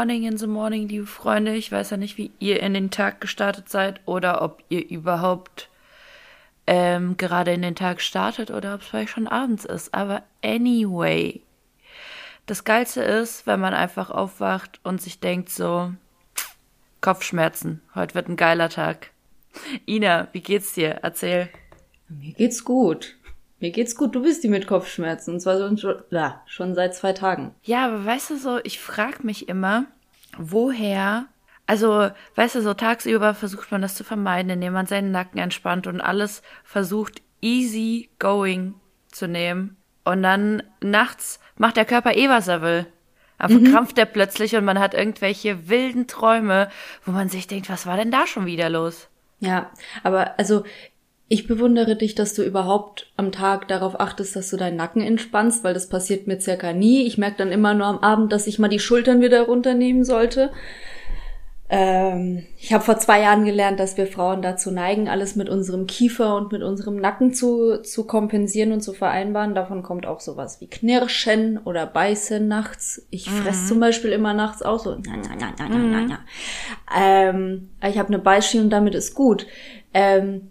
Morning in the morning, liebe Freunde. Ich weiß ja nicht, wie ihr in den Tag gestartet seid oder ob ihr überhaupt ähm, gerade in den Tag startet oder ob es vielleicht schon abends ist. Aber anyway, das Geilste ist, wenn man einfach aufwacht und sich denkt so, Kopfschmerzen, heute wird ein geiler Tag. Ina, wie geht's dir? Erzähl. Mir geht's gut. Mir geht's gut, du bist die mit Kopfschmerzen. Und zwar schon, ja, schon seit zwei Tagen. Ja, aber weißt du so, ich frag mich immer, woher, also, weißt du, so tagsüber versucht man das zu vermeiden, indem man seinen Nacken entspannt und alles versucht, easy going zu nehmen. Und dann nachts macht der Körper eh, was er will. Dann mhm. verkrampft er plötzlich und man hat irgendwelche wilden Träume, wo man sich denkt, was war denn da schon wieder los? Ja, aber also ich bewundere dich, dass du überhaupt am Tag darauf achtest, dass du deinen Nacken entspannst, weil das passiert mir circa nie. Ich merke dann immer nur am Abend, dass ich mal die Schultern wieder runternehmen sollte. Ähm, ich habe vor zwei Jahren gelernt, dass wir Frauen dazu neigen, alles mit unserem Kiefer und mit unserem Nacken zu, zu kompensieren und zu vereinbaren. Davon kommt auch sowas wie Knirschen oder Beißen nachts. Ich mhm. fress zum Beispiel immer nachts auch so. Mhm. Ähm, ich habe eine Beißschiene und damit ist gut. Ähm,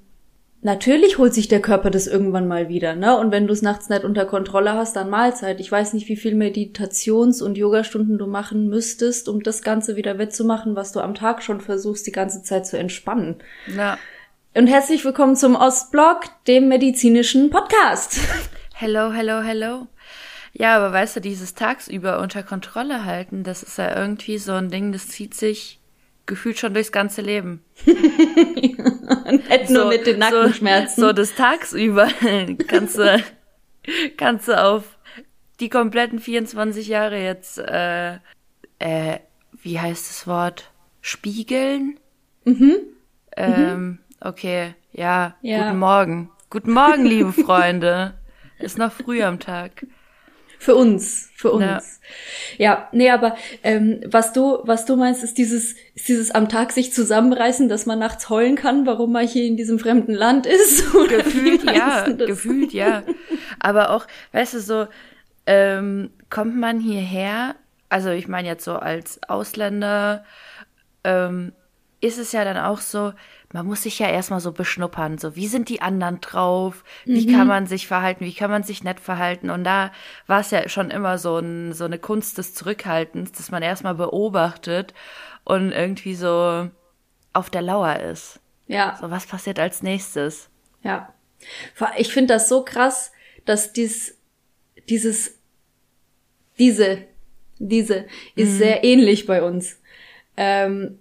Natürlich holt sich der Körper das irgendwann mal wieder, ne? Und wenn du es nachts nicht unter Kontrolle hast, dann Mahlzeit. Ich weiß nicht, wie viel Meditations- und Yogastunden du machen müsstest, um das Ganze wieder wettzumachen, was du am Tag schon versuchst, die ganze Zeit zu entspannen. Ja. Und herzlich willkommen zum Ostblock, dem medizinischen Podcast. Hello, hello, hello. Ja, aber weißt du, dieses tagsüber unter Kontrolle halten, das ist ja irgendwie so ein Ding, das zieht sich gefühlt schon durchs ganze Leben. Nicht so, nur mit den Nackenschmerzen. So, so das tagsüber kannst du, kannst du auf die kompletten 24 Jahre jetzt, äh, äh, wie heißt das Wort? Spiegeln? Mhm. Ähm, mhm. okay, ja, ja, guten Morgen. Guten Morgen, liebe Freunde. Ist noch früh am Tag. Für uns, für uns. Ja, ja nee, aber ähm, was du, was du meinst, ist dieses, ist dieses am Tag sich zusammenreißen, dass man nachts heulen kann, warum man hier in diesem fremden Land ist. gefühlt ja, gefühlt ja. Aber auch, weißt du, so ähm, kommt man hierher, also ich meine jetzt so als Ausländer, ähm, ist es ja dann auch so, man muss sich ja erstmal so beschnuppern, so wie sind die anderen drauf, wie mhm. kann man sich verhalten, wie kann man sich nett verhalten. Und da war es ja schon immer so, ein, so eine Kunst des Zurückhaltens, dass man erstmal beobachtet und irgendwie so auf der Lauer ist. Ja. So, was passiert als nächstes? Ja. Ich finde das so krass, dass dies, dieses, diese, diese ist mhm. sehr ähnlich bei uns. Ähm,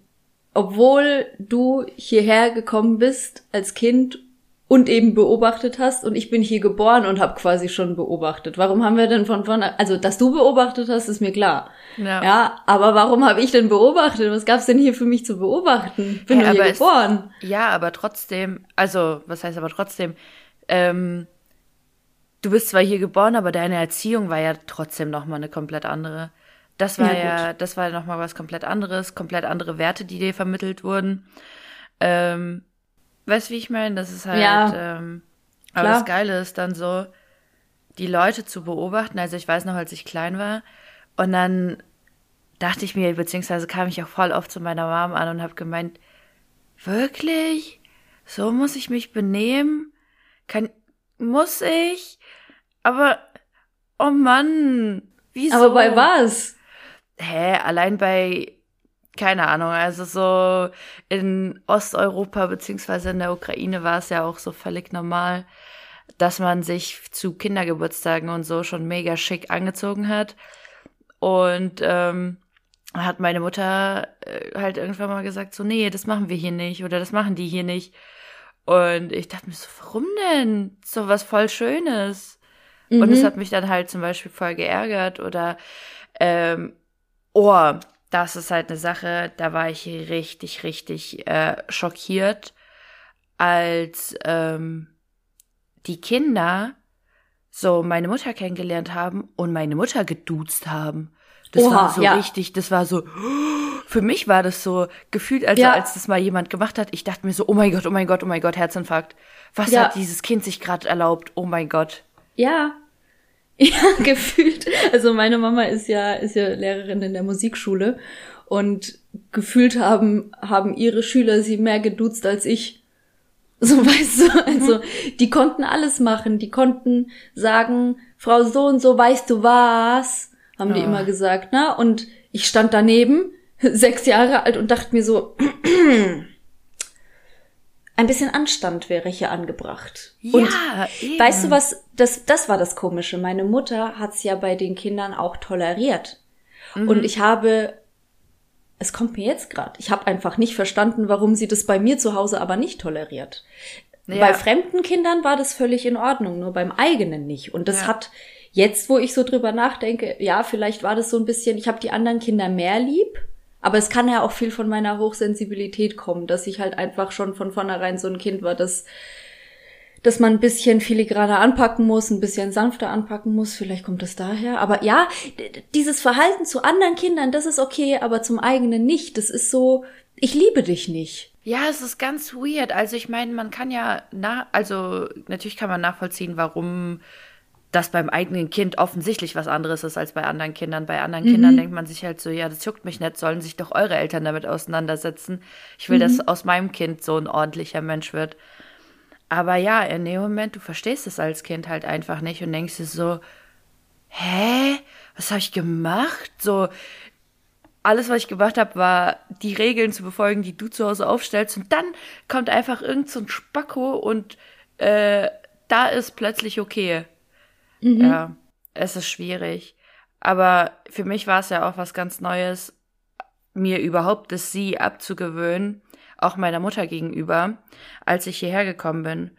obwohl du hierher gekommen bist als Kind und eben beobachtet hast und ich bin hier geboren und habe quasi schon beobachtet. Warum haben wir denn von vorne, also dass du beobachtet hast, ist mir klar. Ja, ja aber warum habe ich denn beobachtet? Was gab's denn hier für mich zu beobachten? Bin hey, hier geboren. Es, ja, aber trotzdem, also was heißt aber trotzdem? Ähm, du bist zwar hier geboren, aber deine Erziehung war ja trotzdem noch mal eine komplett andere. Das war ja, ja das war noch mal was komplett anderes, komplett andere Werte, die dir vermittelt wurden. Ähm, weißt du, wie ich meine? Das ist halt, ja, ähm, aber das Geile ist dann so, die Leute zu beobachten. Also ich weiß noch, als ich klein war, und dann dachte ich mir, beziehungsweise kam ich auch voll oft zu meiner Mom an und habe gemeint, wirklich? So muss ich mich benehmen? Kann, muss ich? Aber, oh Mann, wieso? Aber bei was? Hä, allein bei, keine Ahnung, also so in Osteuropa beziehungsweise in der Ukraine war es ja auch so völlig normal, dass man sich zu Kindergeburtstagen und so schon mega schick angezogen hat. Und ähm, hat meine Mutter äh, halt irgendwann mal gesagt, so, nee, das machen wir hier nicht oder das machen die hier nicht. Und ich dachte mir so, warum denn? So was voll Schönes. Mhm. Und es hat mich dann halt zum Beispiel voll geärgert oder ähm, Oh, das ist halt eine Sache, da war ich richtig, richtig äh, schockiert, als ähm, die Kinder so meine Mutter kennengelernt haben und meine Mutter geduzt haben. Das Oha, war so ja. richtig, das war so, für mich war das so gefühlt, als, ja. als das mal jemand gemacht hat. Ich dachte mir so, oh mein Gott, oh mein Gott, oh mein Gott, Herzinfarkt. Was ja. hat dieses Kind sich gerade erlaubt? Oh mein Gott. Ja, Ja, gefühlt. Also meine Mama ist ja, ist ja Lehrerin in der Musikschule und gefühlt haben, haben ihre Schüler sie mehr geduzt als ich. So weißt du, also die konnten alles machen. Die konnten sagen, Frau so und so, weißt du was? Haben die Ja. immer gesagt, ne? Und ich stand daneben, sechs Jahre alt und dachte mir so, ein bisschen Anstand wäre hier angebracht. Und ja, eben. Weißt du was, das, das war das Komische. Meine Mutter hat's ja bei den Kindern auch toleriert. Mhm. Und ich habe, es kommt mir jetzt gerade, ich habe einfach nicht verstanden, warum sie das bei mir zu Hause aber nicht toleriert. Ja. Bei fremden Kindern war das völlig in Ordnung, nur beim eigenen nicht. Und das Ja. hat jetzt, wo ich so drüber nachdenke, ja, vielleicht war das so ein bisschen, ich habe die anderen Kinder mehr lieb. Aber es kann ja auch viel von meiner Hochsensibilität kommen, dass ich halt einfach schon von vornherein so ein Kind war, das dass man ein bisschen filigraner anpacken muss, ein bisschen sanfter anpacken muss. Vielleicht kommt es daher. Aber ja, dieses Verhalten zu anderen Kindern, das ist okay, aber zum eigenen nicht. Das ist so, ich liebe dich nicht. Ja, es ist ganz weird. Also ich meine, man kann ja na, also natürlich kann man nachvollziehen, warum das beim eigenen Kind offensichtlich was anderes ist als bei anderen Kindern. Bei anderen Kindern denkt man sich halt so, ja, das juckt mich nicht, sollen sich doch eure Eltern damit auseinandersetzen. Ich will, dass aus meinem Kind so ein ordentlicher Mensch wird. Aber ja, in dem Moment, du verstehst es als Kind halt einfach nicht und denkst dir so, hä? Was habe ich gemacht? So, alles, was ich gemacht habe, war, die Regeln zu befolgen, die du zu Hause aufstellst. Und dann kommt einfach irgend so ein Spacko und äh, da ist plötzlich okay. Ja, es ist schwierig. Aber für mich war es ja auch was ganz Neues, mir überhaupt das Sie abzugewöhnen, auch meiner Mutter gegenüber, als ich hierher gekommen bin.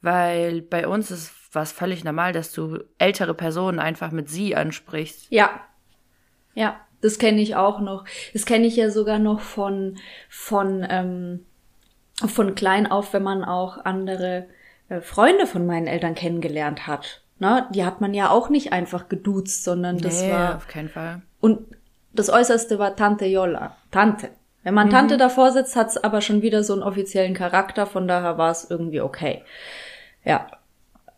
Weil bei uns ist was völlig normal, dass du ältere Personen einfach mit Sie ansprichst. Ja. Ja, das kenne ich auch noch. Das kenne ich ja sogar noch von, von, ähm, von klein auf, wenn man auch andere äh, Freunde von meinen Eltern kennengelernt hat. Ne? Die hat man ja auch nicht einfach geduzt, sondern das nee, war auf keinen Fall. Und das Äußerste war Tante Jolla. Tante. Wenn man Tante davor sitzt, hat's aber schon wieder so einen offiziellen Charakter, von daher war es irgendwie okay. Ja.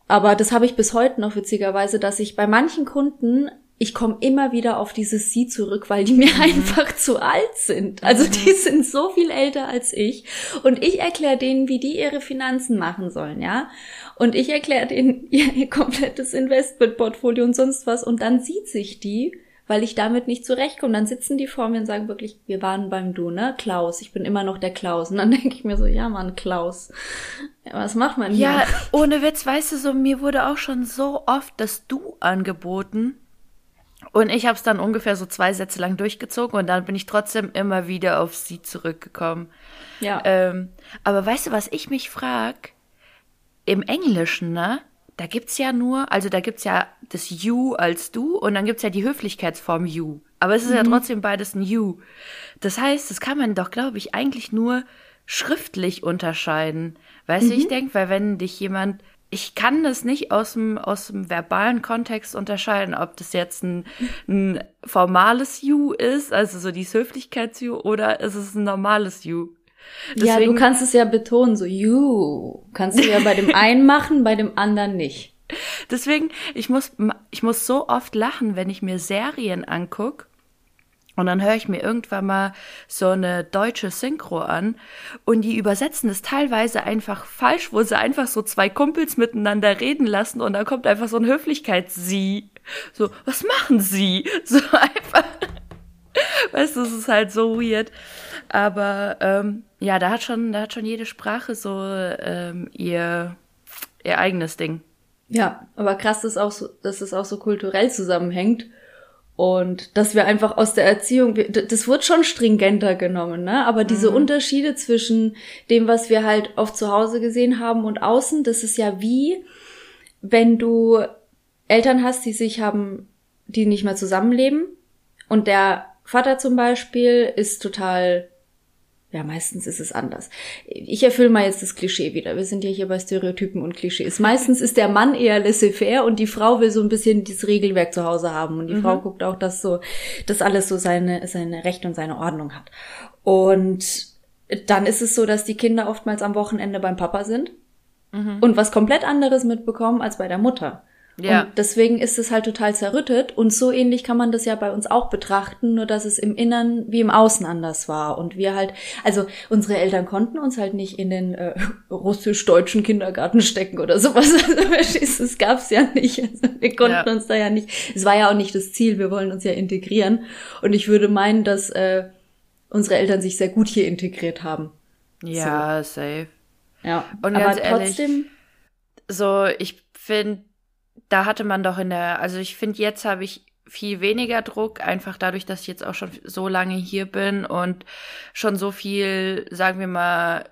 Aber das habe ich bis heute noch witzigerweise, dass ich bei manchen Kunden, ich komme immer wieder auf dieses Sie zurück, weil die mir einfach zu alt sind. Also die sind so viel älter als ich. Und ich erkläre denen, wie die ihre Finanzen machen sollen, ja. Und ich erkläre denen ihr, ihr komplettes Investmentportfolio und sonst was. Und dann sieht sich die, weil ich damit nicht zurechtkomme. Dann sitzen die vor mir und sagen wirklich, wir waren beim Du, ne? Klaus, ich bin immer noch der Klaus. Und dann denke ich mir so, ja Mann, Klaus. Was macht man hier? Ja, ohne Witz, weißt du so, mir wurde auch schon so oft das Du angeboten. Und ich habe es dann ungefähr so zwei Sätze lang durchgezogen und dann bin ich trotzdem immer wieder auf sie zurückgekommen. ja. Ähm, aber weißt du, was ich mich frag? Im Englischen, ne? Da gibt's ja nur, also da gibt's ja das You als du und dann gibt's ja die Höflichkeitsform You. Aber es ist ja trotzdem beides ein You. Das heißt, das kann man doch, glaube ich, eigentlich nur schriftlich unterscheiden. Weißt du, ich denk, weil wenn dich jemand, ich kann das nicht aus dem, aus dem verbalen Kontext unterscheiden, ob das jetzt ein, ein formales You ist, also so dieses Höflichkeits-You, oder ist es ein normales You. Ja, du Deswegen- kannst es ja betonen, so you. Kannst du ja bei dem einen machen, bei dem anderen nicht. Deswegen, ich muss, ich muss so oft lachen, wenn ich mir Serien anguck. Und dann höre ich mir irgendwann mal so eine deutsche Synchro an und die übersetzen es teilweise einfach falsch, wo sie einfach so zwei Kumpels miteinander reden lassen und dann kommt einfach so ein Höflichkeits-Sie. So, was machen Sie? So einfach. Weißt du, es ist halt so weird. Aber ähm, ja, da hat schon, da hat schon jede Sprache so ähm, ihr, ihr eigenes Ding. Ja, aber krass, dass, auch so, dass es auch so kulturell zusammenhängt. Und dass wir einfach aus der Erziehung, das wird schon stringenter genommen, ne? Aber diese Unterschiede zwischen dem, was wir halt oft zu Hause gesehen haben und außen, das ist ja wie, wenn du Eltern hast, die sich haben, die nicht mehr zusammenleben. Und der Vater zum Beispiel ist total ja, meistens ist es anders. Ich erfülle mal jetzt das Klischee wieder. Wir sind ja hier bei Stereotypen und Klischees. Meistens ist der Mann eher laissez-faire und die Frau will so ein bisschen dieses Regelwerk zu Hause haben. Und die Frau guckt auch, dass so, dass alles so seine, seine Rechte und seine Ordnung hat. Und dann ist es so, dass die Kinder oftmals am Wochenende beim Papa sind und was komplett anderes mitbekommen als bei der Mutter. Ja. Und deswegen ist es halt total zerrüttet. Und so ähnlich kann man das ja bei uns auch betrachten, nur dass es im Innern wie im Außen anders war. Und wir halt, also unsere Eltern konnten uns halt nicht in den äh, russisch-deutschen Kindergarten stecken oder sowas. Also, das gab's ja nicht. Also, wir konnten ja. uns da ja nicht. Es war ja auch nicht das Ziel. Wir wollen uns ja integrieren. Und ich würde meinen, dass äh, unsere Eltern sich sehr gut hier integriert haben. Ja, so. safe. Ja, und aber trotzdem. so, ich finde, da hatte man doch in der, also ich finde, jetzt habe ich viel weniger Druck, einfach dadurch, dass ich jetzt auch schon so lange hier bin und schon so viel, sagen wir mal,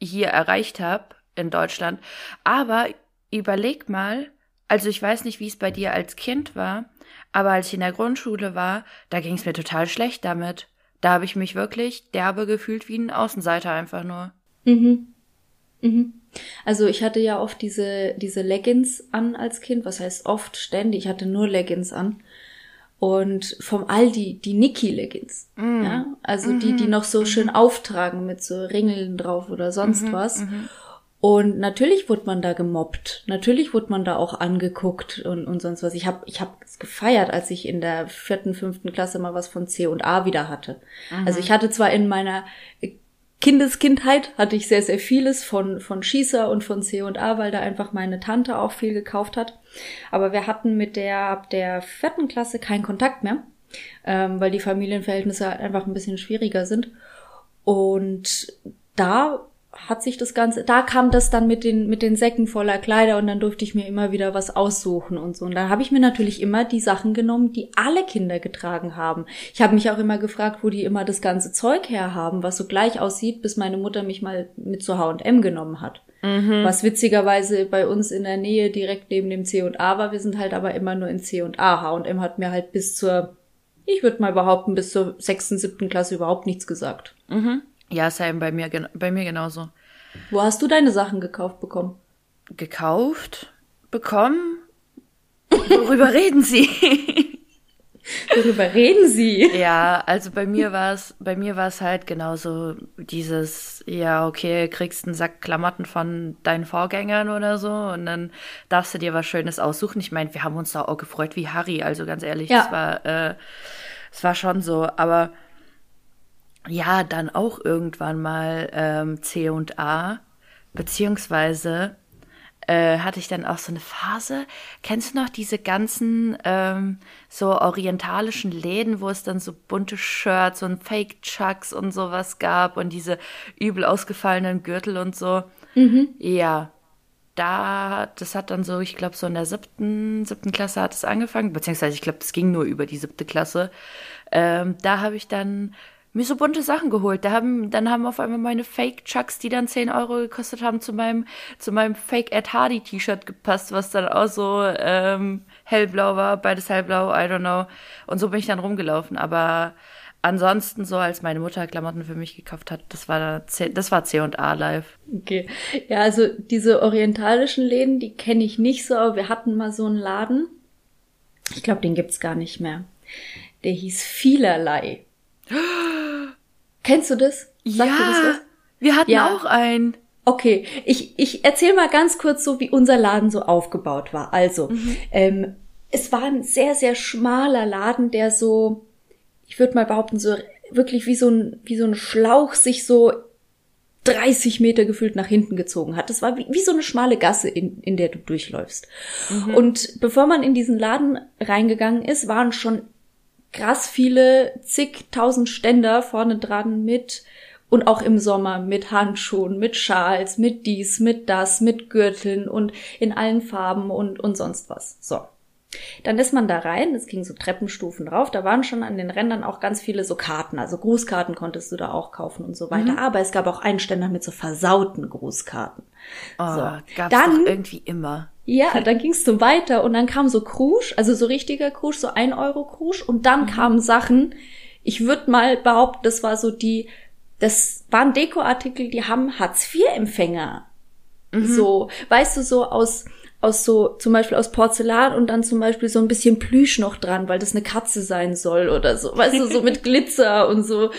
hier erreicht habe in Deutschland. Aber überleg mal, also ich weiß nicht, wie es bei dir als Kind war, aber als ich in der Grundschule war, da ging es mir total schlecht damit. Da habe ich mich wirklich derbe gefühlt wie ein Außenseiter einfach nur. Mhm. Mhm. Also ich hatte ja oft diese, diese Leggings an als Kind. Was heißt oft? Ständig. Ich hatte nur Leggings an. Und vom Aldi die Niki-Leggings. Mm. Ja? Also mm -hmm. die, die mhm. noch so schön auftragen mit so Ringeln drauf oder sonst mm -hmm, was. -hmm. Und natürlich wurde man da gemobbt. Natürlich wurde man da auch angeguckt und, und sonst was. Ich habe ich hab es gefeiert, als ich in der vierten, fünften Klasse mal was von C und A wieder hatte. Also ich hatte zwar in meiner Kindeskindheit hatte ich sehr, sehr vieles von, von Schießer und von C und A, weil da einfach meine Tante auch viel gekauft hat. Aber wir hatten mit der ab der vierten Klasse keinen Kontakt mehr, ähm, weil die Familienverhältnisse halt einfach ein bisschen schwieriger sind. Und da hat sich das Ganze, da kam das dann mit den, mit den Säcken voller Kleider und dann durfte ich mir immer wieder was aussuchen und so. Und dann habe ich mir natürlich immer die Sachen genommen, die alle Kinder getragen haben. Ich habe mich auch immer gefragt, wo die immer das ganze Zeug herhaben, was so gleich aussieht, bis meine Mutter mich mal mit zu H&M genommen hat. Mhm. Was witzigerweise bei uns in der Nähe direkt neben dem C und A war. Wir sind halt aber immer nur in C und A. H&M hat mir halt bis zur, ich würde mal behaupten, bis zur sechsten, siebten Klasse überhaupt nichts gesagt. Mhm. Ja, Sam, bei mir, bei mir genauso. Wo hast du deine Sachen gekauft bekommen? Gekauft? Bekommen? Worüber reden Sie? Worüber reden Sie? Ja, also bei mir war es, bei mir war es halt genauso dieses, ja, okay, kriegst einen Sack Klamotten von deinen Vorgängern oder so und dann darfst du dir was Schönes aussuchen. Ich meine, wir haben uns da auch gefreut wie Harry, also ganz ehrlich, ja. es war, äh, es war schon so, aber ja, dann auch irgendwann mal ähm, C und A, beziehungsweise äh, hatte ich dann auch so eine Phase. Kennst du noch diese ganzen ähm, so orientalischen Läden, wo es dann so bunte Shirts und Fake Chucks und sowas gab und diese übel ausgefallenen Gürtel und so? Mhm. Ja, da, das hat dann so, ich glaube, so in der siebten, siebten Klasse hat es angefangen, beziehungsweise ich glaube, das ging nur über die siebte Klasse. Ähm, da habe ich dann mir so bunte Sachen geholt. Da haben, dann haben auf einmal meine Fake Chucks, die dann 10 Euro gekostet haben, zu meinem, zu meinem Fake Ed Hardy T-Shirt gepasst, was dann auch so ähm, hellblau war, beides hellblau, I don't know. Und so bin ich dann rumgelaufen. Aber ansonsten so, als meine Mutter Klamotten für mich gekauft hat, das war C, das war C und A live. Okay. Ja, also diese orientalischen Läden, die kenne ich nicht so, aber wir hatten mal so einen Laden. Ich glaube, den gibt's gar nicht mehr. Der hieß Vielerlei. Kennst du das? Sagt ja, das was? wir hatten ja. auch einen. Okay, ich, ich erzähle mal ganz kurz so, wie unser Laden so aufgebaut war. Also, mhm. ähm, es war ein sehr, sehr schmaler Laden, der so, ich würde mal behaupten, so wirklich wie so ein, wie so ein Schlauch sich so 30 Meter gefühlt nach hinten gezogen hat. Das war wie, wie so eine schmale Gasse, in, in der du durchläufst. Mhm. Und bevor man in diesen Laden reingegangen ist, waren schon krass viele, zigtausend Ständer vorne dran mit und auch im Sommer mit Handschuhen, mit Schals, mit dies, mit das, mit Gürteln und in allen Farben und, und sonst was. So. Dann ist man da rein, es ging so Treppenstufen rauf, da waren schon an den Rändern auch ganz viele so Karten, also Grußkarten konntest du da auch kaufen und so weiter. Mhm. Aber es gab auch einen Ständer mit so versauten Grußkarten. Oh, so. gab's dann, irgendwie immer. Ja, dann ging's so weiter und dann kam so Krusch, also so richtiger Krusch, so ein Euro Krusch und dann mhm. kamen Sachen, ich würde mal behaupten, das war so die, das waren Dekoartikel, die haben Hartz-IV-Empfänger. Mhm. So, weißt du, so aus, aus so, zum Beispiel aus Porzellan und dann zum Beispiel so ein bisschen Plüsch noch dran, weil das eine Katze sein soll oder so, weißt du, so mit Glitzer und so,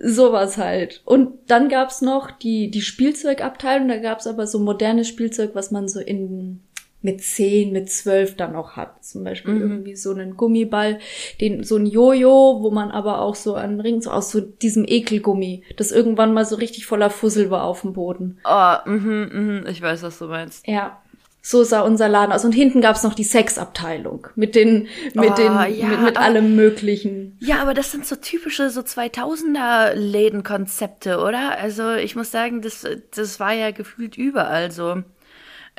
sowas halt. Und dann gab's noch die, die Spielzeugabteilung, da gab's aber so modernes Spielzeug, was man so in mit zehn, mit zwölf dann noch hat. Zum Beispiel mhm. irgendwie so einen Gummiball, den, so ein Jojo, wo man aber auch so an Ring, so aus so diesem Ekelgummi, das irgendwann mal so richtig voller Fussel war auf dem Boden. Oh, mhm, mhm, ich weiß, was du meinst. Ja. So sah unser Laden aus. Und hinten gab's noch die Sexabteilung mit den, mit oh, den, ja, mit, mit allem Möglichen. Ja, aber das sind so typische so 2000er Lädenkonzepte, oder? Also ich muss sagen, das, das war ja gefühlt überall so.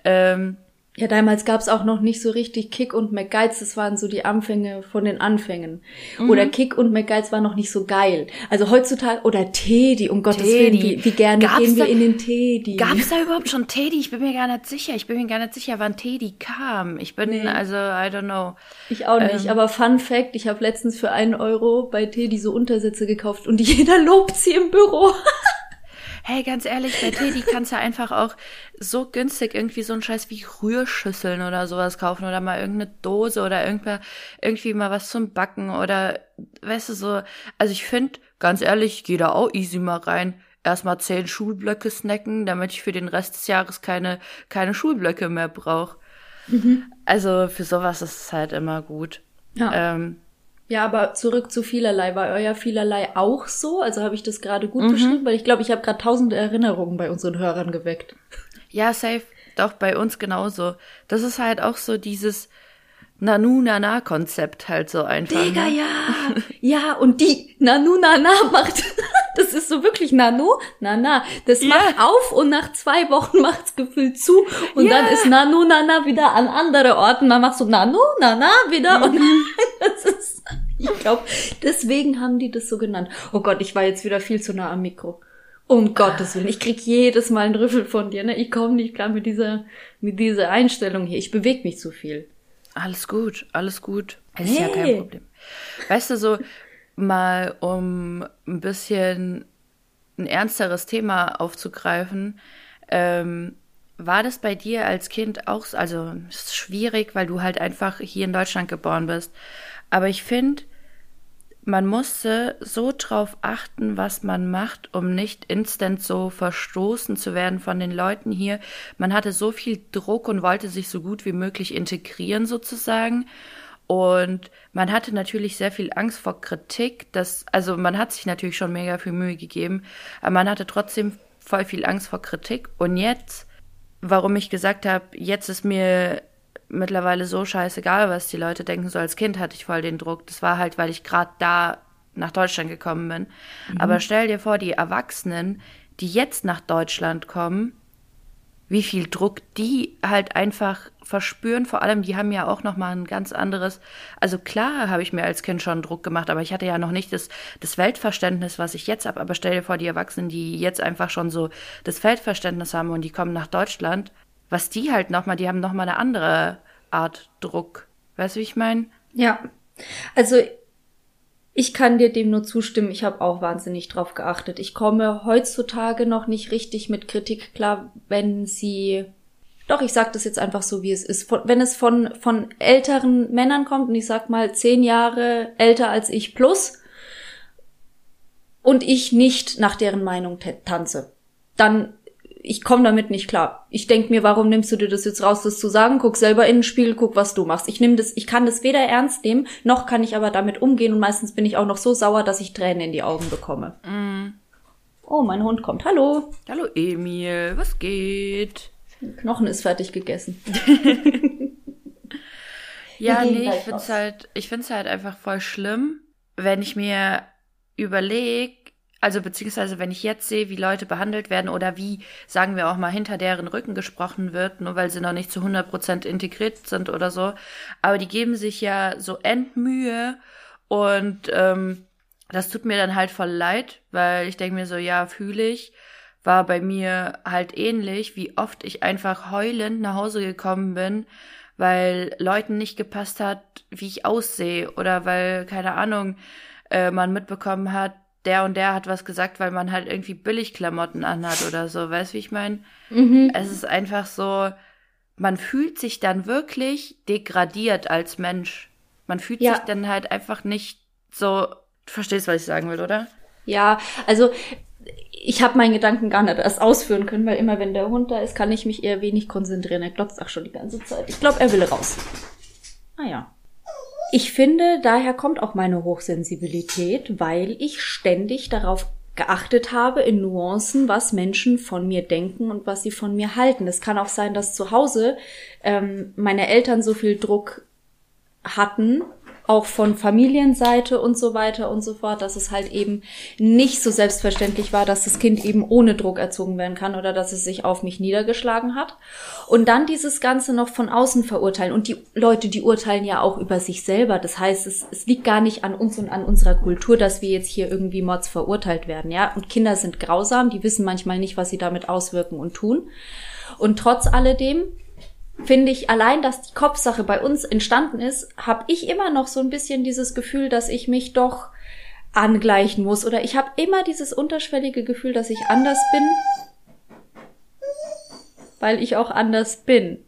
Ähm, ja, damals gab's auch noch nicht so richtig Kick und McGuides, das waren so die Anfänge von den Anfängen. Mhm. Oder Kick und McGuides war noch nicht so geil. Also heutzutage, oder Teddy, um Gottes Teddy. Willen, wie, wie gerne gab's gehen wir da, in den Teddy. Gab's da überhaupt schon Teddy? Ich bin mir gar nicht sicher. Ich bin mir gar nicht sicher, wann Teddy kam. Ich bin, nee. also, I don't know. Ich auch nicht, ähm, aber Fun Fact, ich habe letztens für einen Euro bei Teddy so Untersätze gekauft und jeder lobt sie im Büro. Hey, ganz ehrlich, bei Teddy kannst du einfach auch so günstig irgendwie so einen Scheiß wie Rührschüsseln oder sowas kaufen oder mal irgendeine Dose oder irgendwer, irgendwie mal was zum Backen oder, weißt du, so. Also ich finde, ganz ehrlich, ich geh da auch easy mal rein. Erstmal zehn Schulblöcke snacken, damit ich für den Rest des Jahres keine, keine Schulblöcke mehr brauche. Mhm. Also für sowas ist es halt immer gut. Ja. Ähm, ja, aber zurück zu vielerlei. War euer vielerlei auch so? Also habe ich das gerade gut mhm. beschrieben? Weil ich glaube, ich habe gerade tausende Erinnerungen bei unseren Hörern geweckt. Ja, safe. Doch, bei uns genauso. Das ist halt auch so dieses Nanu-Nana-Konzept halt so einfach. Digga, ne? ja. ja, und die Nanu-Nana macht, das ist so wirklich Nanu, Nana. Das yeah. macht auf und nach zwei Wochen macht's gefühlt zu und yeah. dann ist Nanu-Nana wieder an andere Orten. Man macht so Nanu, Nana wieder mhm. und ich glaube, deswegen haben die das so genannt. Oh Gott, ich war jetzt wieder viel zu nah am Mikro. Um Gottes Willen, ich krieg jedes Mal einen Rüffel von dir. Ne? Ich komme nicht klar mit dieser, mit dieser Einstellung hier. Ich bewege mich zu viel. Alles gut, alles gut. Es ist ja kein Problem. Weißt du, so mal um ein bisschen ein ernsteres Thema aufzugreifen, ähm, war das bei dir als Kind auch, also schwierig, weil du halt einfach hier in Deutschland geboren bist. Aber ich finde, man musste so drauf achten, was man macht, um nicht instant so verstoßen zu werden von den Leuten hier. Man hatte so viel Druck und wollte sich so gut wie möglich integrieren sozusagen. Und man hatte natürlich sehr viel Angst vor Kritik. Das, also man hat sich natürlich schon mega viel Mühe gegeben, aber man hatte trotzdem voll viel Angst vor Kritik. Und jetzt, warum ich gesagt habe, jetzt ist mir mittlerweile so scheißegal, was die Leute denken. So als Kind hatte ich voll den Druck. Das war halt, weil ich gerade da nach Deutschland gekommen bin. Mhm. Aber stell dir vor, die Erwachsenen, die jetzt nach Deutschland kommen, wie viel Druck die halt einfach verspüren. Vor allem, die haben ja auch noch mal ein ganz anderes. Also klar, habe ich mir als Kind schon Druck gemacht, aber ich hatte ja noch nicht das, das Weltverständnis, was ich jetzt habe. Aber stell dir vor, die Erwachsenen, die jetzt einfach schon so das Weltverständnis haben und die kommen nach Deutschland, was die halt noch mal, die haben noch mal eine andere Art Druck. Weißt du, wie ich meine? Ja. Also ich kann dir dem nur zustimmen. Ich habe auch wahnsinnig drauf geachtet. Ich komme heutzutage noch nicht richtig mit Kritik klar, wenn sie doch, ich sag das jetzt einfach so, wie es ist. Von, wenn es von, von älteren Männern kommt, und ich sag mal zehn Jahre älter als ich plus, und ich nicht nach deren Meinung tanze, dann ich komme damit nicht klar. Ich denk mir, warum nimmst du dir das jetzt raus, das zu sagen? Guck selber in den Spiegel, guck, was du machst. Ich nehme das, ich kann das weder ernst nehmen, noch kann ich aber damit umgehen und meistens bin ich auch noch so sauer, dass ich Tränen in die Augen bekomme. Mm. Oh, mein Hund kommt. Hallo. Hallo Emil, was geht? Knochen ist fertig gegessen. ja, nee, ich find's halt, ich find's halt einfach voll schlimm, wenn ich mir überlege, also beziehungsweise wenn ich jetzt sehe, wie Leute behandelt werden oder wie, sagen wir auch mal, hinter deren Rücken gesprochen wird, nur weil sie noch nicht zu 100 Prozent integriert sind oder so. Aber die geben sich ja so Endmühe und ähm, das tut mir dann halt voll leid, weil ich denke mir so, ja, fühle ich. War bei mir halt ähnlich, wie oft ich einfach heulend nach Hause gekommen bin, weil Leuten nicht gepasst hat, wie ich aussehe oder weil, keine Ahnung, äh, man mitbekommen hat, der und der hat was gesagt, weil man halt irgendwie Billigklamotten anhat oder so. Weißt du, wie ich meine? Mhm. Es ist einfach so, man fühlt sich dann wirklich degradiert als Mensch. Man fühlt ja. sich dann halt einfach nicht so. Du verstehst, was ich sagen will, oder? Ja, also ich habe meinen Gedanken gar nicht erst ausführen können, weil immer wenn der Hund da ist, kann ich mich eher wenig konzentrieren. Er glotzt auch schon die ganze Zeit. Ich glaube, er will raus. Ah ja. Ich finde, daher kommt auch meine Hochsensibilität, weil ich ständig darauf geachtet habe in Nuancen, was Menschen von mir denken und was sie von mir halten. Es kann auch sein, dass zu Hause ähm, meine Eltern so viel Druck hatten, auch von Familienseite und so weiter und so fort, dass es halt eben nicht so selbstverständlich war, dass das Kind eben ohne Druck erzogen werden kann oder dass es sich auf mich niedergeschlagen hat. Und dann dieses Ganze noch von außen verurteilen. Und die Leute, die urteilen ja auch über sich selber. Das heißt, es, es liegt gar nicht an uns und an unserer Kultur, dass wir jetzt hier irgendwie Mords verurteilt werden, ja. Und Kinder sind grausam, die wissen manchmal nicht, was sie damit auswirken und tun. Und trotz alledem finde ich, allein, dass die Kopfsache bei uns entstanden ist, habe ich immer noch so ein bisschen dieses Gefühl, dass ich mich doch angleichen muss. Oder ich habe immer dieses unterschwellige Gefühl, dass ich anders bin, weil ich auch anders bin.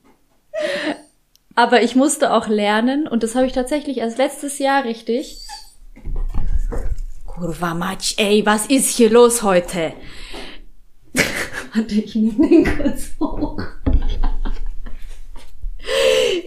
Aber ich musste auch lernen, und das habe ich tatsächlich erst letztes Jahr richtig. Kurva Matsch, ey, was ist hier los heute? Warte, ich nehme den kurz hoch.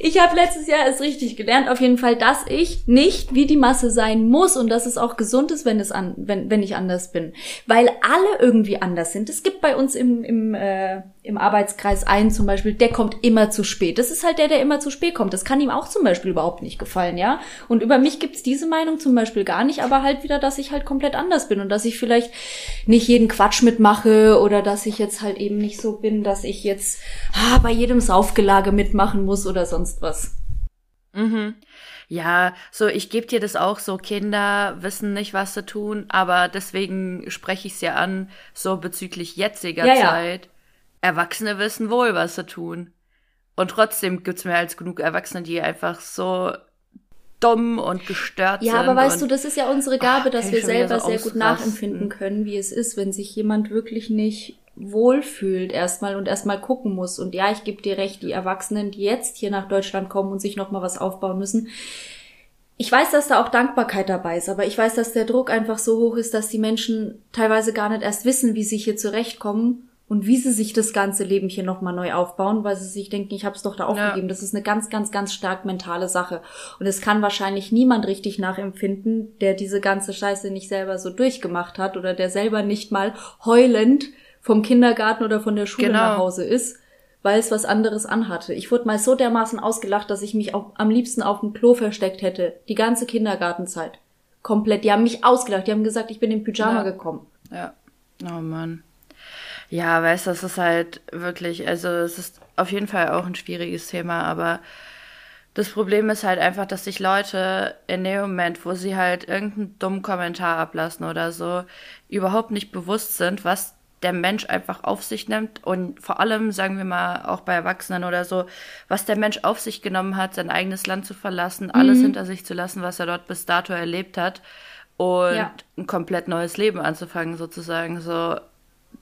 Ich habe letztes Jahr es richtig gelernt, auf jeden Fall, dass ich nicht wie die Masse sein muss und dass es auch gesund ist, wenn es an, wenn, wenn ich anders bin. Weil alle irgendwie anders sind. Es gibt bei uns im, im, äh, im Arbeitskreis einen zum Beispiel, der kommt immer zu spät. Das ist halt der, der immer zu spät kommt. Das kann ihm auch zum Beispiel überhaupt nicht gefallen, ja. Und über mich gibt's diese Meinung zum Beispiel gar nicht, aber halt wieder, dass ich halt komplett anders bin und dass ich vielleicht nicht jeden Quatsch mitmache oder dass ich jetzt halt eben nicht so bin, dass ich jetzt ah, bei jedem Saufgelage mitmachen muss oder sonst was. Mhm. Ja, so ich gebe dir das auch so, Kinder wissen nicht, was sie tun, aber deswegen spreche ich es ja an, so bezüglich jetziger ja, Zeit. Ja. Erwachsene wissen wohl, was sie tun. Und trotzdem gibt's mehr als genug Erwachsene, die einfach so dumm und gestört ja, sind. Ja, aber weißt du, das ist ja unsere Gabe, ach, dass wir selber so sehr gut nachempfinden können, wie es ist, wenn sich jemand wirklich nicht wohlfühlt erstmal und erstmal gucken muss. Und ja, ich gebe dir recht, die Erwachsenen, die jetzt hier nach Deutschland kommen und sich nochmal was aufbauen müssen. Ich weiß, dass da auch Dankbarkeit dabei ist, aber ich weiß, dass der Druck einfach so hoch ist, dass die Menschen teilweise gar nicht erst wissen, wie sie hier zurechtkommen und wie sie sich das ganze Leben hier nochmal neu aufbauen, weil sie sich denken, ich habe es doch da aufgegeben. Ja. Das ist eine ganz, ganz, ganz stark mentale Sache. Und es kann wahrscheinlich niemand richtig nachempfinden, der diese ganze Scheiße nicht selber so durchgemacht hat oder der selber nicht mal heulend vom Kindergarten oder von der Schule genau. nach Hause ist, weil es was anderes anhatte. Ich wurde mal so dermaßen ausgelacht, dass ich mich auch am liebsten auf dem Klo versteckt hätte. Die ganze Kindergartenzeit. Komplett. Die haben mich ausgelacht. Die haben gesagt, ich bin im Pyjama ja. gekommen. Ja. Oh Mann. Ja, weißt du, das ist halt wirklich, also es ist auf jeden Fall auch ein schwieriges Thema, aber das Problem ist halt einfach, dass sich Leute in dem Moment, wo sie halt irgendeinen dummen Kommentar ablassen oder so, überhaupt nicht bewusst sind, was der Mensch einfach auf sich nimmt und vor allem, sagen wir mal, auch bei Erwachsenen oder so, was der Mensch auf sich genommen hat, sein eigenes Land zu verlassen, mhm. alles hinter sich zu lassen, was er dort bis dato erlebt hat und ja. ein komplett neues Leben anzufangen, sozusagen. So,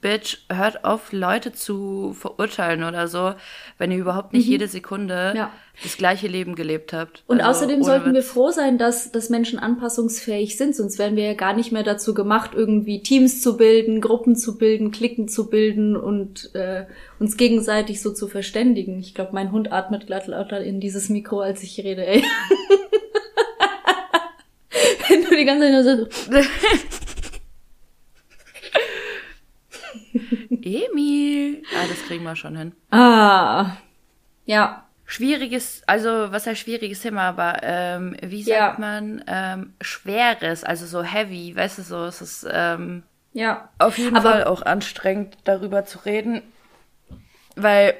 Bitch, hört auf, Leute zu verurteilen oder so, wenn ihr überhaupt nicht mhm. jede Sekunde ja. das gleiche Leben gelebt habt. Und also, außerdem sollten wir froh sein, dass, dass Menschen anpassungsfähig sind, sonst wären wir ja gar nicht mehr dazu gemacht, irgendwie Teams zu bilden, Gruppen zu bilden, Klicken zu bilden und äh, uns gegenseitig so zu verständigen. Ich glaube, mein Hund atmet glatt lauter in dieses Mikro, als ich rede, ey. Wenn du die ganze Zeit nur so Emil. Ah, das kriegen wir schon hin. Ah. Ja. Schwieriges, also was heißt schwieriges Thema, aber ähm, wie sagt ja. man ähm, schweres, also so heavy, weißt du so, es ist ähm, ja auf jeden aber Fall auch anstrengend darüber zu reden, weil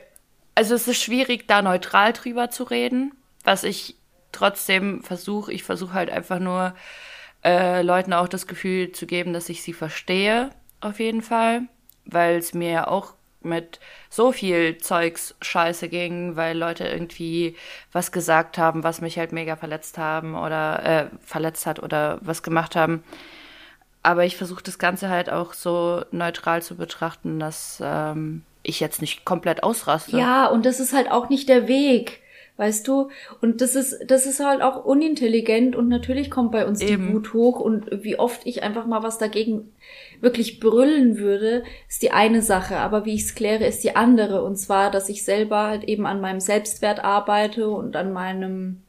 also es ist schwierig da neutral drüber zu reden, was ich trotzdem versuche. Ich versuche halt einfach nur äh, Leuten auch das Gefühl zu geben, dass ich sie verstehe, auf jeden Fall weil es mir ja auch mit so viel Zeugs scheiße ging, weil Leute irgendwie was gesagt haben, was mich halt mega verletzt haben oder äh, verletzt hat oder was gemacht haben. Aber ich versuche das Ganze halt auch so neutral zu betrachten, dass ähm, ich jetzt nicht komplett ausraste. Ja, und das ist halt auch nicht der Weg. Weißt du? Und das ist, das ist halt auch unintelligent und natürlich kommt bei uns Eben. die Wut hoch und wie oft ich einfach mal was dagegen wirklich brüllen würde, ist die eine Sache. Aber wie ich es kläre, ist die andere. Und zwar, dass ich selber halt eben an meinem Selbstwert arbeite und an meinem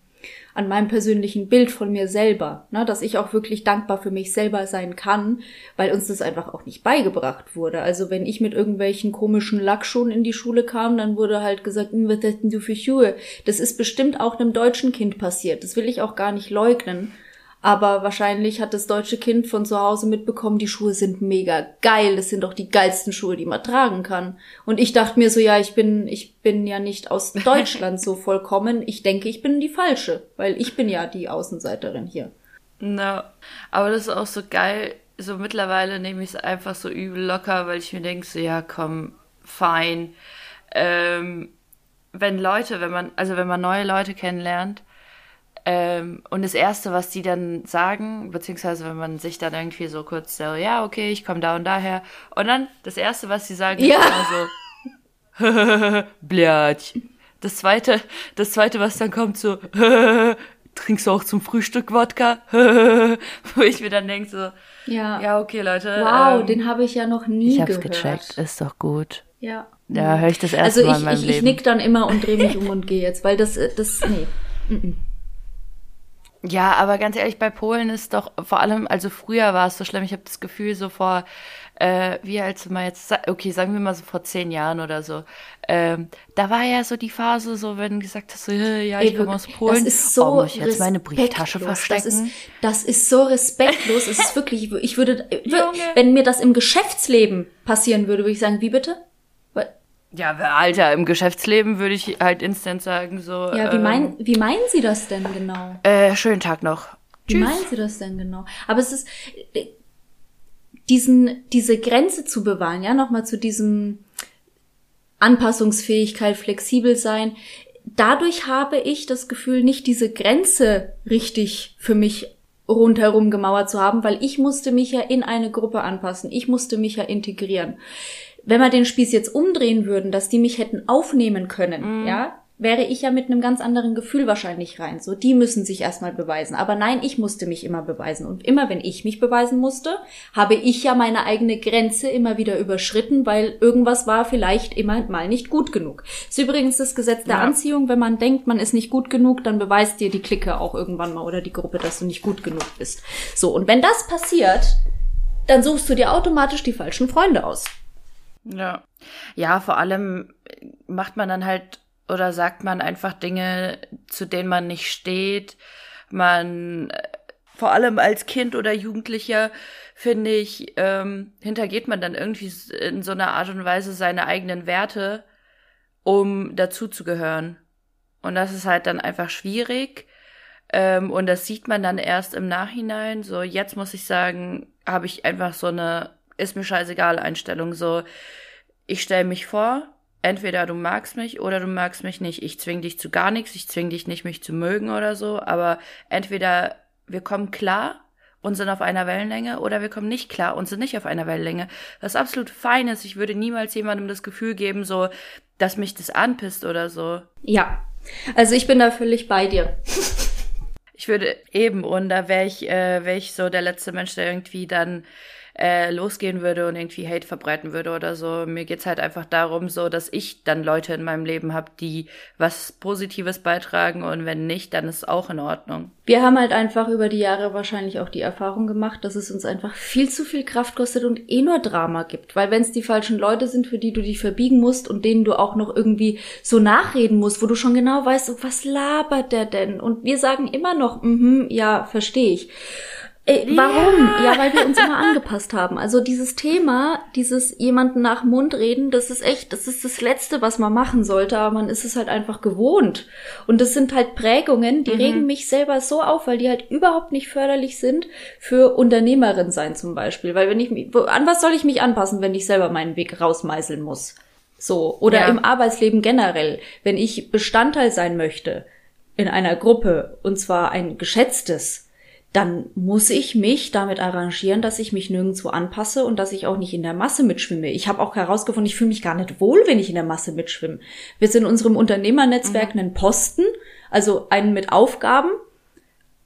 an meinem persönlichen Bild von mir selber, ne, dass ich auch wirklich dankbar für mich selber sein kann, weil uns das einfach auch nicht beigebracht wurde. Also wenn ich mit irgendwelchen komischen Lackschuhen in die Schule kam, dann wurde halt gesagt, hm, was hast du für Schuhe? Das ist bestimmt auch einem deutschen Kind passiert. Das will ich auch gar nicht leugnen. Aber wahrscheinlich hat das deutsche Kind von zu Hause mitbekommen, die Schuhe sind mega geil. Das sind doch die geilsten Schuhe, die man tragen kann. Und ich dachte mir so, ja, ich bin, ich bin ja nicht aus Deutschland so vollkommen. Ich denke, ich bin die falsche, weil ich bin ja die Außenseiterin hier. No. Aber das ist auch so geil. So mittlerweile nehme ich es einfach so übel locker, weil ich mir denke, so, ja, komm, fein. Ähm, wenn Leute, wenn man, also wenn man neue Leute kennenlernt, ähm, und das Erste, was die dann sagen, beziehungsweise wenn man sich dann irgendwie so kurz so, ja, okay, ich komme da und daher. Und dann das Erste, was sie sagen, ja. ist immer so, Blatsch. Das zweite, das zweite, was dann kommt, so, trinkst du auch zum Frühstück Wodka? Wo ich mir dann denke, so, ja, ja okay, Leute. Wow, ähm, den habe ich ja noch nie ich hab's gehört. gecheckt, ist doch gut. Ja. Da höre ich das erste also Mal in meinem ich, Leben. Also ich nick dann immer und drehe mich um und gehe jetzt, weil das, das, nee. Ja, aber ganz ehrlich, bei Polen ist doch vor allem, also früher war es so schlimm, ich habe das Gefühl, so vor, äh, wie alt sind wir jetzt, okay, sagen wir mal so vor zehn Jahren oder so, ähm, da war ja so die Phase, so wenn du gesagt hast, so, ja, ich komme aus Polen, das ist so oh, muss ich jetzt meine Brieftasche verstecken? Das ist, das ist so respektlos, es ist wirklich, ich würde, wenn mir das im Geschäftsleben passieren würde, würde ich sagen, wie bitte? Ja, Alter, im Geschäftsleben würde ich halt instant sagen, so. Ja, wie, ähm, mein, wie meinen Sie das denn genau? Äh, schönen Tag noch. Wie Tschüss. meinen Sie das denn genau? Aber es ist, diesen, diese Grenze zu bewahren, ja, nochmal zu diesem Anpassungsfähigkeit, flexibel sein. Dadurch habe ich das Gefühl, nicht diese Grenze richtig für mich rundherum gemauert zu haben, weil ich musste mich ja in eine Gruppe anpassen. Ich musste mich ja integrieren wenn wir den Spieß jetzt umdrehen würden, dass die mich hätten aufnehmen können, mhm. ja, wäre ich ja mit einem ganz anderen Gefühl wahrscheinlich rein. So, die müssen sich erstmal beweisen. Aber nein, ich musste mich immer beweisen. Und immer wenn ich mich beweisen musste, habe ich ja meine eigene Grenze immer wieder überschritten, weil irgendwas war vielleicht immer mal nicht gut genug. ist übrigens das Gesetz der ja. Anziehung. Wenn man denkt, man ist nicht gut genug, dann beweist dir die Clique auch irgendwann mal oder die Gruppe, dass du nicht gut genug bist. So, und wenn das passiert, dann suchst du dir automatisch die falschen Freunde aus. Ja. Ja, vor allem macht man dann halt oder sagt man einfach Dinge, zu denen man nicht steht. Man, vor allem als Kind oder Jugendlicher, finde ich, ähm, hintergeht man dann irgendwie in so einer Art und Weise seine eigenen Werte, um dazuzugehören. Und das ist halt dann einfach schwierig. Ähm, und das sieht man dann erst im Nachhinein. So, jetzt muss ich sagen, habe ich einfach so eine ist mir scheißegal Einstellung. So, ich stelle mich vor, entweder du magst mich oder du magst mich nicht. Ich zwing dich zu gar nichts, ich zwing dich nicht, mich zu mögen oder so, aber entweder wir kommen klar und sind auf einer Wellenlänge oder wir kommen nicht klar und sind nicht auf einer Wellenlänge. Was absolut fein ist. Ich würde niemals jemandem das Gefühl geben, so, dass mich das anpisst oder so. Ja. Also ich bin da völlig bei dir. ich würde eben, und da wäre ich, äh, wäre ich so der letzte Mensch, der irgendwie dann äh, losgehen würde und irgendwie Hate verbreiten würde oder so. Mir geht's halt einfach darum, so, dass ich dann Leute in meinem Leben habe, die was Positives beitragen und wenn nicht, dann ist auch in Ordnung. Wir haben halt einfach über die Jahre wahrscheinlich auch die Erfahrung gemacht, dass es uns einfach viel zu viel Kraft kostet und eh nur Drama gibt. Weil wenn es die falschen Leute sind, für die du dich verbiegen musst und denen du auch noch irgendwie so nachreden musst, wo du schon genau weißt, was labert der denn? Und wir sagen immer noch, mhm, ja, verstehe ich. Äh, warum? Ja. ja, weil wir uns immer angepasst haben. Also dieses Thema, dieses jemanden nach Mund reden, das ist echt, das ist das Letzte, was man machen sollte, aber man ist es halt einfach gewohnt. Und das sind halt Prägungen, die mhm. regen mich selber so auf, weil die halt überhaupt nicht förderlich sind für Unternehmerin sein zum Beispiel. Weil wenn ich mich, an was soll ich mich anpassen, wenn ich selber meinen Weg rausmeißeln muss? So. Oder ja. im Arbeitsleben generell. Wenn ich Bestandteil sein möchte in einer Gruppe, und zwar ein geschätztes, dann muss ich mich damit arrangieren, dass ich mich nirgendwo anpasse und dass ich auch nicht in der Masse mitschwimme. Ich habe auch herausgefunden, ich fühle mich gar nicht wohl, wenn ich in der Masse mitschwimme. Wir sind in unserem Unternehmernetzwerk mhm. einen Posten, also einen mit Aufgaben.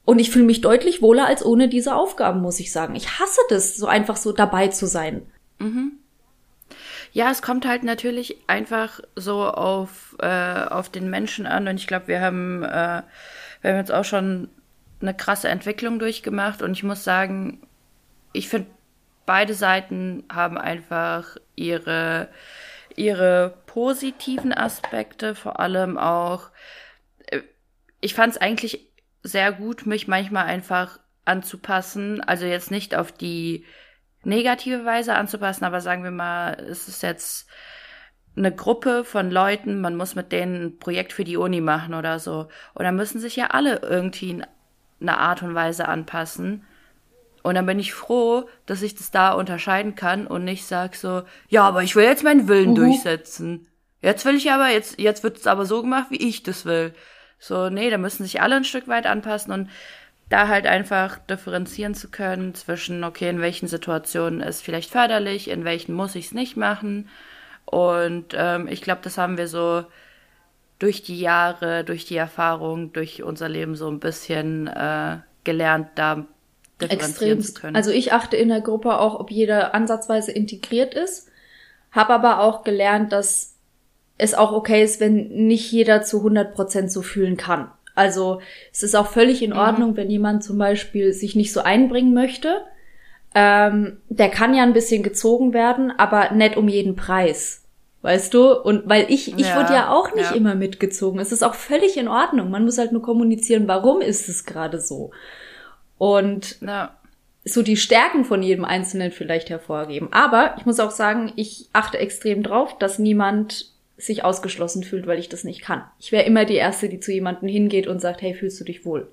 Und ich fühle mich deutlich wohler als ohne diese Aufgaben, muss ich sagen. Ich hasse das, so einfach so dabei zu sein. Mhm. Ja, es kommt halt natürlich einfach so auf, äh, auf den Menschen an. Und ich glaube, wir haben, äh, wir haben jetzt auch schon eine krasse Entwicklung durchgemacht und ich muss sagen, ich finde, beide Seiten haben einfach ihre, ihre positiven Aspekte, vor allem auch, äh, ich fand es eigentlich sehr gut, mich manchmal einfach anzupassen, also jetzt nicht auf die negative Weise anzupassen, aber sagen wir mal, es ist jetzt eine Gruppe von Leuten, man muss mit denen ein Projekt für die Uni machen oder so. Und dann müssen sich ja alle irgendwie eine Art und Weise anpassen. Und dann bin ich froh, dass ich das da unterscheiden kann und nicht sag so, ja, aber ich will jetzt meinen Willen uh durchsetzen. Jetzt will ich aber, jetzt, jetzt wird es aber so gemacht, wie ich das will. So, nee, da müssen sich alle ein Stück weit anpassen und da halt einfach differenzieren zu können zwischen, okay, in welchen Situationen ist vielleicht förderlich, in welchen muss ich es nicht machen. Und ähm, ich glaube, das haben wir so durch die Jahre, durch die Erfahrung, durch unser Leben so ein bisschen äh, gelernt, da differenzieren Extremst. zu können. Also ich achte in der Gruppe auch, ob jeder ansatzweise integriert ist, habe aber auch gelernt, dass es auch okay ist, wenn nicht jeder zu 100 Prozent so fühlen kann. Also es ist auch völlig in mhm. Ordnung, mhm. wenn jemand zum Beispiel sich nicht so einbringen möchte. Ähm, der kann ja ein bisschen gezogen werden, aber nicht um jeden Preis. Weißt du? Und weil ich, ich ja, wurde ja auch nicht ja. immer mitgezogen. Es ist auch völlig in Ordnung. Man muss halt nur kommunizieren, warum ist es gerade so. Und ja. so die Stärken von jedem Einzelnen vielleicht hervorgeben. Aber ich muss auch sagen, ich achte extrem drauf, dass niemand sich ausgeschlossen fühlt, weil ich das nicht kann. Ich wäre immer die Erste, die zu jemandem hingeht und sagt, hey, fühlst du dich wohl?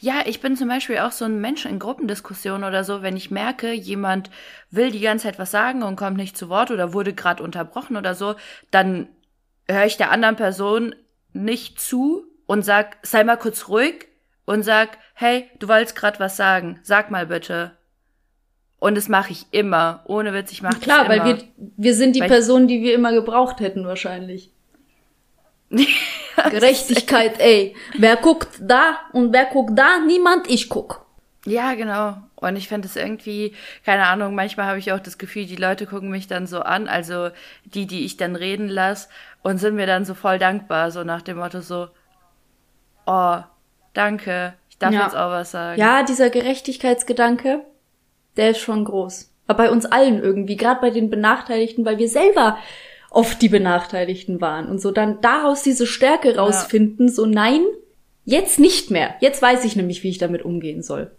Ja, ich bin zum Beispiel auch so ein Mensch in Gruppendiskussionen oder so, wenn ich merke, jemand will die ganze Zeit was sagen und kommt nicht zu Wort oder wurde gerade unterbrochen oder so, dann höre ich der anderen Person nicht zu und sag, sei mal kurz ruhig und sag, hey, du wolltest gerade was sagen, sag mal bitte. Und das mache ich immer, ohne Witz, ich mache Klar, weil wir wir sind die weil Person, die wir immer gebraucht hätten wahrscheinlich. Gerechtigkeit, ey. Wer guckt da und wer guckt da? Niemand, ich guck. Ja, genau. Und ich finde es irgendwie, keine Ahnung, manchmal habe ich auch das Gefühl, die Leute gucken mich dann so an, also die, die ich dann reden lasse, und sind mir dann so voll dankbar, so nach dem Motto so, oh, danke, ich darf ja. jetzt auch was sagen. Ja, dieser Gerechtigkeitsgedanke, der ist schon groß. Aber bei uns allen irgendwie, gerade bei den Benachteiligten, weil wir selber oft die Benachteiligten waren und so dann daraus diese Stärke rausfinden, ja. so nein, jetzt nicht mehr. Jetzt weiß ich nämlich, wie ich damit umgehen soll.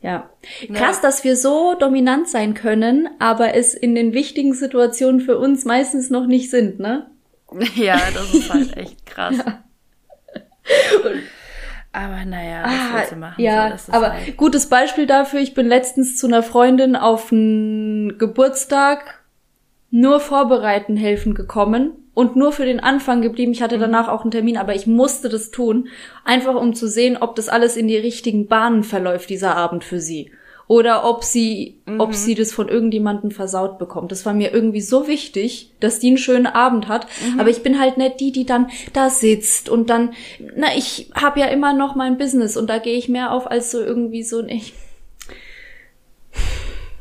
Ja. Krass, ja. dass wir so dominant sein können, aber es in den wichtigen Situationen für uns meistens noch nicht sind, ne? Ja, das ist halt echt krass. ja. aber naja, was ah, willst du machen? Ja, so, aber halt gutes Beispiel dafür, ich bin letztens zu einer Freundin auf einen Geburtstag nur vorbereiten helfen gekommen und nur für den Anfang geblieben. Ich hatte mhm. danach auch einen Termin, aber ich musste das tun, einfach um zu sehen, ob das alles in die richtigen Bahnen verläuft, dieser Abend für sie. Oder ob sie, mhm. ob sie das von irgendjemandem versaut bekommt. Das war mir irgendwie so wichtig, dass die einen schönen Abend hat. Mhm. Aber ich bin halt nicht die, die dann da sitzt und dann, na, ich habe ja immer noch mein Business und da gehe ich mehr auf als so irgendwie so, ich,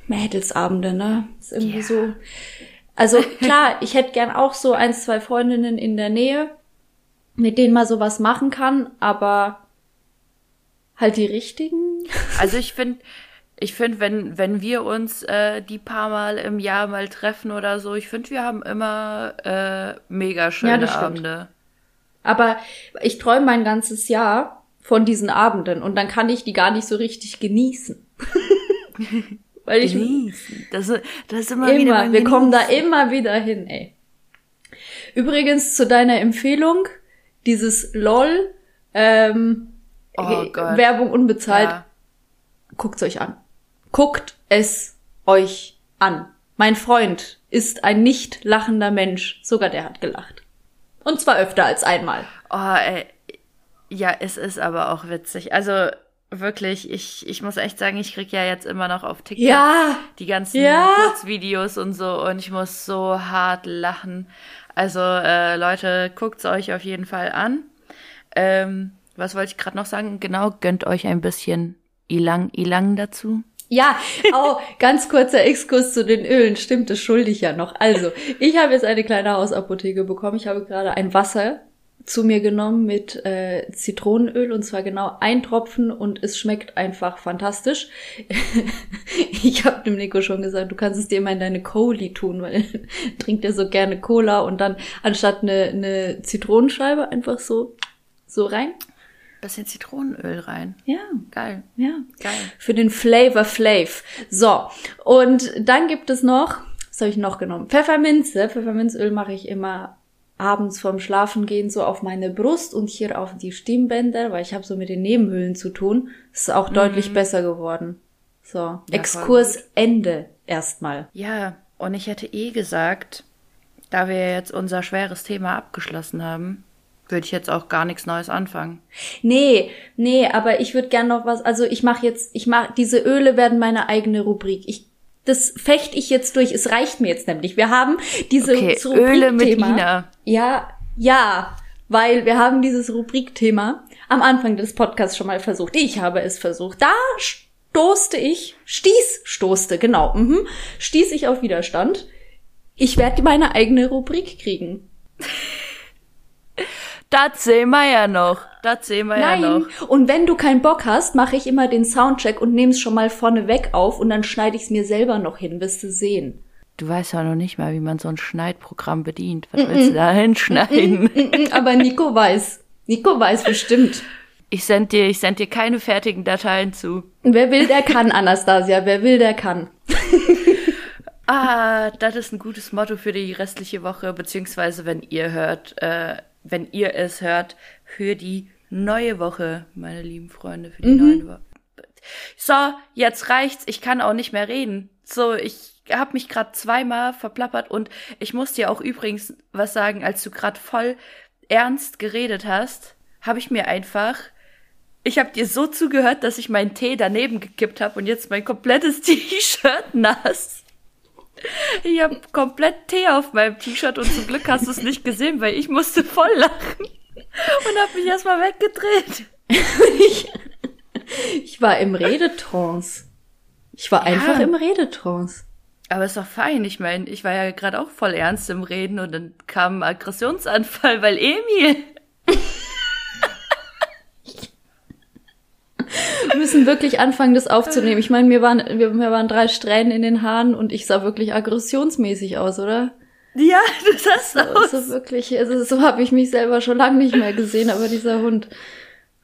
Mädelsabende, ne? Ist irgendwie ja. so also klar, ich hätte gern auch so ein, zwei Freundinnen in der Nähe, mit denen man sowas machen kann, aber halt die richtigen. Also ich finde, ich finde, wenn, wenn wir uns äh, die paar Mal im Jahr mal treffen oder so, ich finde, wir haben immer äh, mega schöne ja, Abende. Aber ich träume mein ganzes Jahr von diesen Abenden und dann kann ich die gar nicht so richtig genießen. Weil ich Genießen. Das, das ist immer, immer wieder. Wir Genießen. kommen da immer wieder hin, ey. Übrigens zu deiner Empfehlung, dieses LOL, ähm, oh Werbung unbezahlt. Ja. Guckt's euch an. Guckt es euch an. Mein Freund ist ein nicht lachender Mensch. Sogar der hat gelacht. Und zwar öfter als einmal. Oh, ey. Ja, es ist aber auch witzig. Also, wirklich, ich, ich muss echt sagen, ich krieg ja jetzt immer noch auf TikTok Ja, die ganzen Ja. Kurzvideos und so und ich muss so hart lachen. Also äh, Leute, guckt's euch auf jeden Fall an. Ähm, was wollte ich gerade noch sagen? Genau, gönnt euch ein bisschen Ilang Ilang dazu. Ja, oh, ganz kurzer Exkurs zu den Ölen. Stimmt, das schulde ich ja noch. Also, ich habe jetzt eine kleine Hausapotheke bekommen. Ich habe gerade ein Wasser zu mir genommen mit äh, Zitronenöl und zwar genau ein Tropfen und es schmeckt einfach fantastisch. ich habe dem Nico schon gesagt, du kannst es dir immer in deine Coli tun, weil trinkt er so gerne Cola und dann anstatt eine, eine Zitronenscheibe einfach so so rein. Bisschen Zitronenöl rein. Ja, Geil. ja. Geil. Für den Flavor Flav. So, und dann gibt es noch, was habe ich noch genommen? Pfefferminze. Pfefferminzöl mache ich immer abends vorm Schlafengehen so auf meine Brust und hier auf die Stimmbänder, weil ich habe so mit den Nebenhöhlen zu tun. Ist auch deutlich besser geworden. So, Exkurs Ende erstmal. Ja, und ich hätte eh gesagt, da wir jetzt unser schweres Thema abgeschlossen haben, würde ich jetzt auch gar nichts Neues anfangen. Nee, nee, aber ich würde gern noch was, also ich mache jetzt, ich mache, diese Öle werden meine eigene Rubrik. Ich, das fecht ich jetzt durch. Es reicht mir jetzt nämlich. Wir haben diese Okay, Öle mit. Ina. Ja, ja, weil wir haben dieses Rubrikthema am Anfang des Podcasts schon mal versucht. Ich habe es versucht. Da stoßte ich, stieß, stoßte, genau, mhm, stieß ich auf Widerstand. Ich werde meine eigene Rubrik kriegen. Das sehen wir ja noch. Das sehen wir ja Nein. noch. Und wenn du keinen Bock hast, mache ich immer den Soundcheck und nehme es schon mal vorne weg auf und dann schneide ich es mir selber noch hin, wirst du sehen. Du weißt ja noch nicht mal, wie man so ein Schneidprogramm bedient. Was willst du da hinschneiden? Mm, Aber Nico weiß. Nico weiß bestimmt. Ich send dir, ich send dir keine fertigen Dateien zu. Wer will, der kann, Anastasia. Wer will, der kann. Ah, das ist ein gutes Motto für die restliche Woche, beziehungsweise wenn ihr hört, äh, wenn ihr es hört, für die neue Woche, meine lieben Freunde, für die neue Woche. So, jetzt reicht's. Ich kann auch nicht mehr reden. So, ich habe mich gerade zweimal verplappert und ich muss dir auch übrigens was sagen, als du gerade voll ernst geredet hast, habe ich mir einfach ich habe dir so zugehört, dass ich meinen Tee daneben gekippt habe und jetzt mein komplettes T-Shirt nass. Ich habe komplett Tee auf meinem T-Shirt und zum Glück hast du es nicht gesehen, weil ich musste voll lachen und habe mich erstmal weggedreht. Ich, ich war im Redetrance. Ich war einfach im Redetrance. Aber ist doch fein. Ich meine, ich war ja gerade auch voll ernst im Reden und dann kam ein Aggressionsanfall, weil Emil. Müssen wirklich anfangen, das aufzunehmen. Ich meine, mir waren, wir, mir waren drei Strähnen in den Haaren und ich sah wirklich aggressionsmäßig aus, oder? Ja, du sahst aus. Also wirklich, also so habe ich mich selber schon lange nicht mehr gesehen, aber dieser Hund.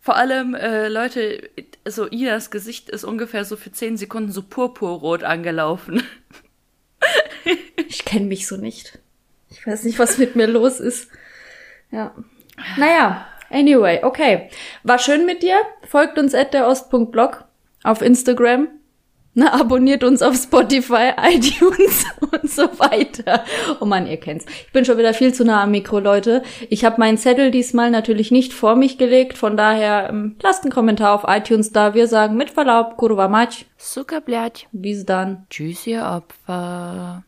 Vor allem, äh, Leute, so Idas Gesicht ist ungefähr so für zehn Sekunden so purpurrot angelaufen. Ich kenne mich so nicht. Ich weiß nicht, was mit mir los ist. Ja. Naja, anyway, okay. War schön mit dir. Folgt uns at der Ost.blog auf Instagram. Na, abonniert uns auf Spotify, iTunes und so weiter. Oh man, ihr kennt's. Ich bin schon wieder viel zu nah am Mikro, Leute. Ich habe meinen Zettel diesmal natürlich nicht vor mich gelegt. Von daher ähm, lasst einen Kommentar auf iTunes da. Wir sagen mit Verlaub, kurwa mać. Suka, blядь. Bis dann. Tschüss, ihr Opfer.